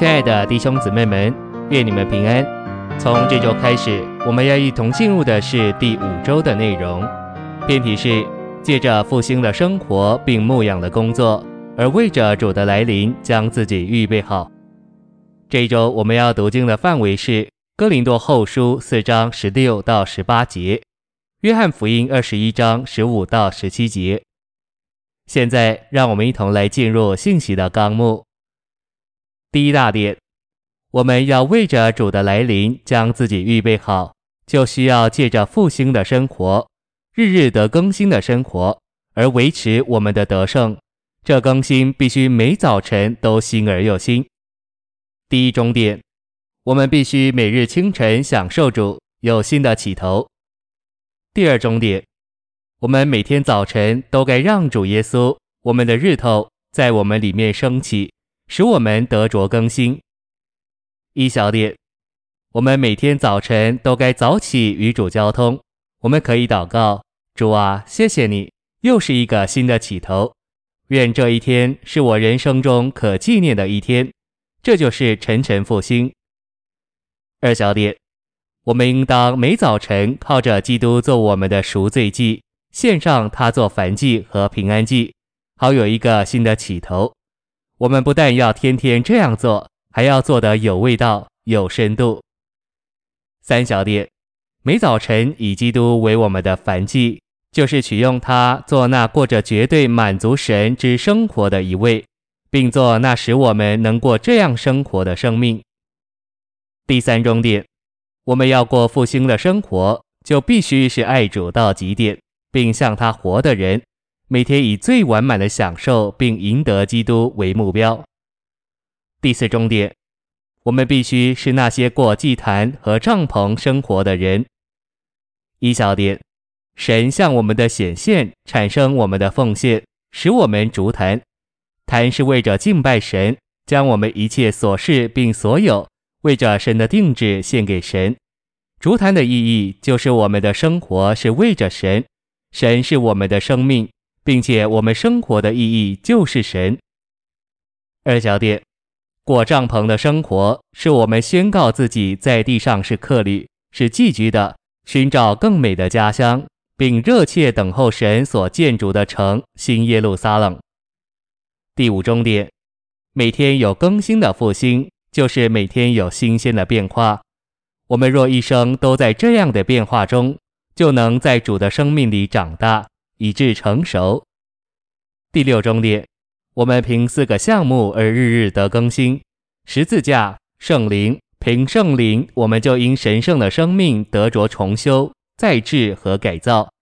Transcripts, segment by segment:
亲爱的弟兄姊妹们，愿你们平安。从这周开始，我们要一同进入的是第五周的内容。辩题是借着复兴的生活并牧养的工作，而为着主的来临将自己预备好。这一周我们要读经的范围是哥林多后书四章十六到十八节，约翰福音二十一章十五到十七节。现在，让我们一同来进入信息的纲目。第一大点，我们要为着主的来临将自己预备好，就需要借着复兴的生活，日日得更新的生活，而维持我们的得胜。这更新必须每早晨都新而又新。第一终点，我们必须每日清晨享受主，有新的起头。第二终点，我们每天早晨都该让主耶稣，我们的日头，在我们里面升起。使我们得着更新。一小点，我们每天早晨都该早起与主交通。我们可以祷告：主啊，谢谢你，又是一个新的起头。愿这一天是我人生中可纪念的一天。这就是晨晨复兴。二小点，我们应当每早晨靠着基督做我们的赎罪祭，献上他做燔祭和平安祭，好有一个新的起头。我们不但要天天这样做，还要做得有味道、有深度。三小点，每早晨以基督为我们的燔祭，就是取用他做那过着绝对满足神之生活的一位，并做那使我们能过这样生活的生命。第三重点，我们要过复兴的生活，就必须是爱主到极点，并向他活的人。每天以最完满的享受并赢得基督为目标。第四重点，我们必须是那些过祭坛和帐篷生活的人。一小点，神向我们的显现产生我们的奉献，使我们逐坛。坛是为着敬拜神，将我们一切琐事并所有为着神的定制献给神。筑坛的意义就是我们的生活是为着神，神是我们的生命。并且我们生活的意义就是神。二小点，过帐篷的生活是我们宣告自己在地上是客旅，是寄居的，寻找更美的家乡，并热切等候神所建筑的城新耶路撒冷。第五重点，每天有更新的复兴，就是每天有新鲜的变化。我们若一生都在这样的变化中，就能在主的生命里长大。以致成熟。第六重点，我们凭四个项目而日日得更新：十字架、圣灵，凭圣灵，我们就因神圣的生命得着重修、再制和改造。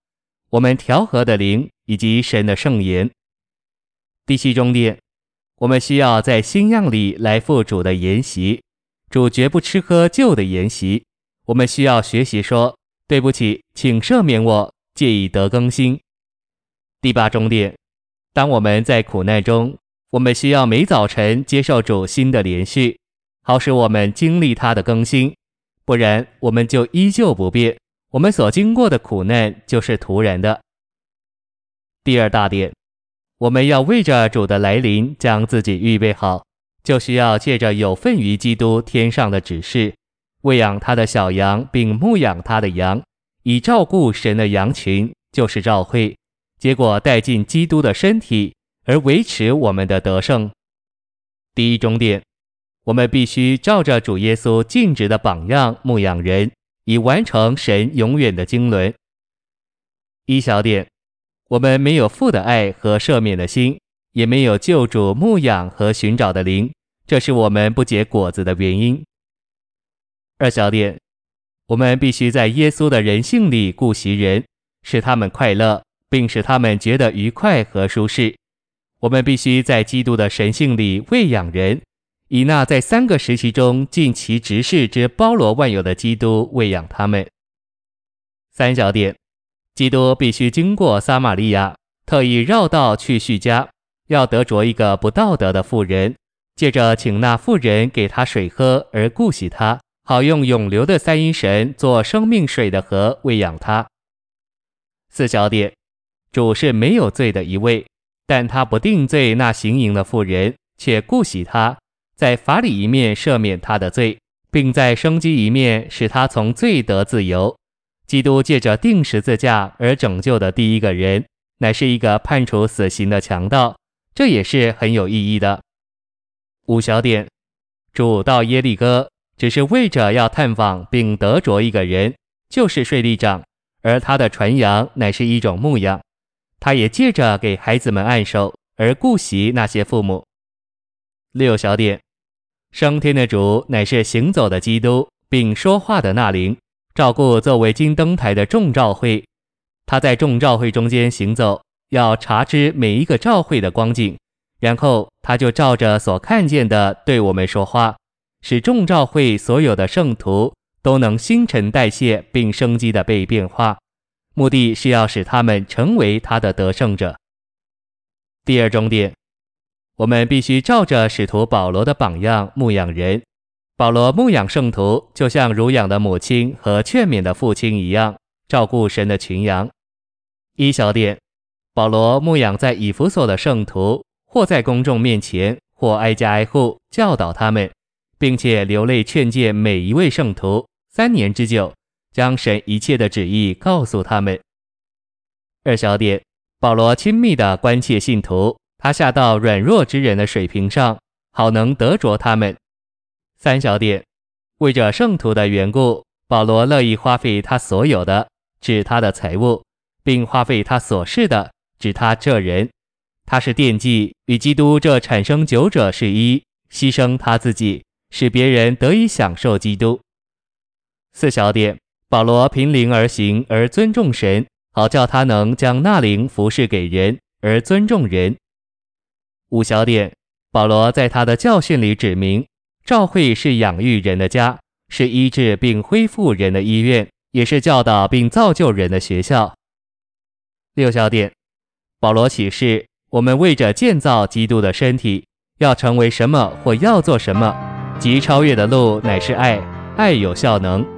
我们调和的灵以及神的圣言。第七重点，我们需要在新样里来赴主的筵席。主绝不吃喝旧的筵席。我们需要学习说：对不起，请赦免我，借以得更新。第八重点，当我们在苦难中，我们需要每早晨接受主新的连续，好使我们经历他的更新，不然我们就依旧不变。我们所经过的苦难就是徒然的。第二大点，我们要为着主的来临将自己预备好，就需要借着有份于基督天上的指示，喂养他的小羊，并牧养他的羊，以照顾神的羊群，就是教会。结果带进基督的身体，而维持我们的得胜。第一重点，我们必须照着主耶稣尽职的榜样牧养人，以完成神永远的经纶。一小点，我们没有父的爱和赦免的心，也没有救主牧养和寻找的灵，这是我们不结果子的原因。二小点，我们必须在耶稣的人性里顾惜人，使他们快乐。并使他们觉得愉快和舒适。我们必须在基督的神性里喂养人，以那在三个时期中尽其职事之包罗万有的基督喂养他们。三小点，基督必须经过撒玛利亚，特意绕道去叙家，要得着一个不道德的妇人，借着请那妇人给他水喝而顾惜他，好用永流的三一神做生命水的河喂养他。四小点。主是没有罪的一位，但他不定罪那行淫的妇人，却顾惜他，在法理一面赦免他的罪，并在生机一面使他从罪得自由。基督借着钉十字架而拯救的第一个人，乃是一个判处死刑的强盗，这也是很有意义的。五小点，主到耶利哥，只是为着要探访并得着一个人，就是税吏长，而他的传扬乃是一种牧养。他也借着给孩子们按手而顾惜那些父母。六小点，升天的主乃是行走的基督，并说话的那灵。照顾作为金灯台的众召会，他在众召会中间行走，要察知每一个召会的光景，然后他就照着所看见的对我们说话，使众召会所有的圣徒都能新陈代谢并生机的被变化，目的是要使他们成为他的得胜者。第二重点，我们必须照着使徒保罗的榜样牧养人。保罗牧养圣徒，就像乳养的母亲和劝勉的父亲一样，照顾神的群羊。一小点，保罗牧养在以弗所的圣徒，或在公众面前，或挨家挨户教导他们，并且流泪劝诫每一位圣徒，三年之久，将神一切的旨意告诉他们。二小点，保罗亲密地关切信徒，他下到软弱之人的水平上，好能得着他们。三小点，为着圣徒的缘故，保罗乐意花费他所有的，指他的财物，并花费他所事的，指他这人。他是惦记，与基督这产生酒者是一，牺牲他自己，使别人得以享受基督。四小点，保罗凭灵而行，而尊重神，好叫他能将那灵服事给人，而尊重人。五小点，保罗在他的教训里指明。教会是养育人的家，是医治并恢复人的医院，也是教导并造就人的学校。六小点，保罗启示我们为着建造基督的身体，要成为什么或要做什么，即超越的路乃是爱，爱有效能。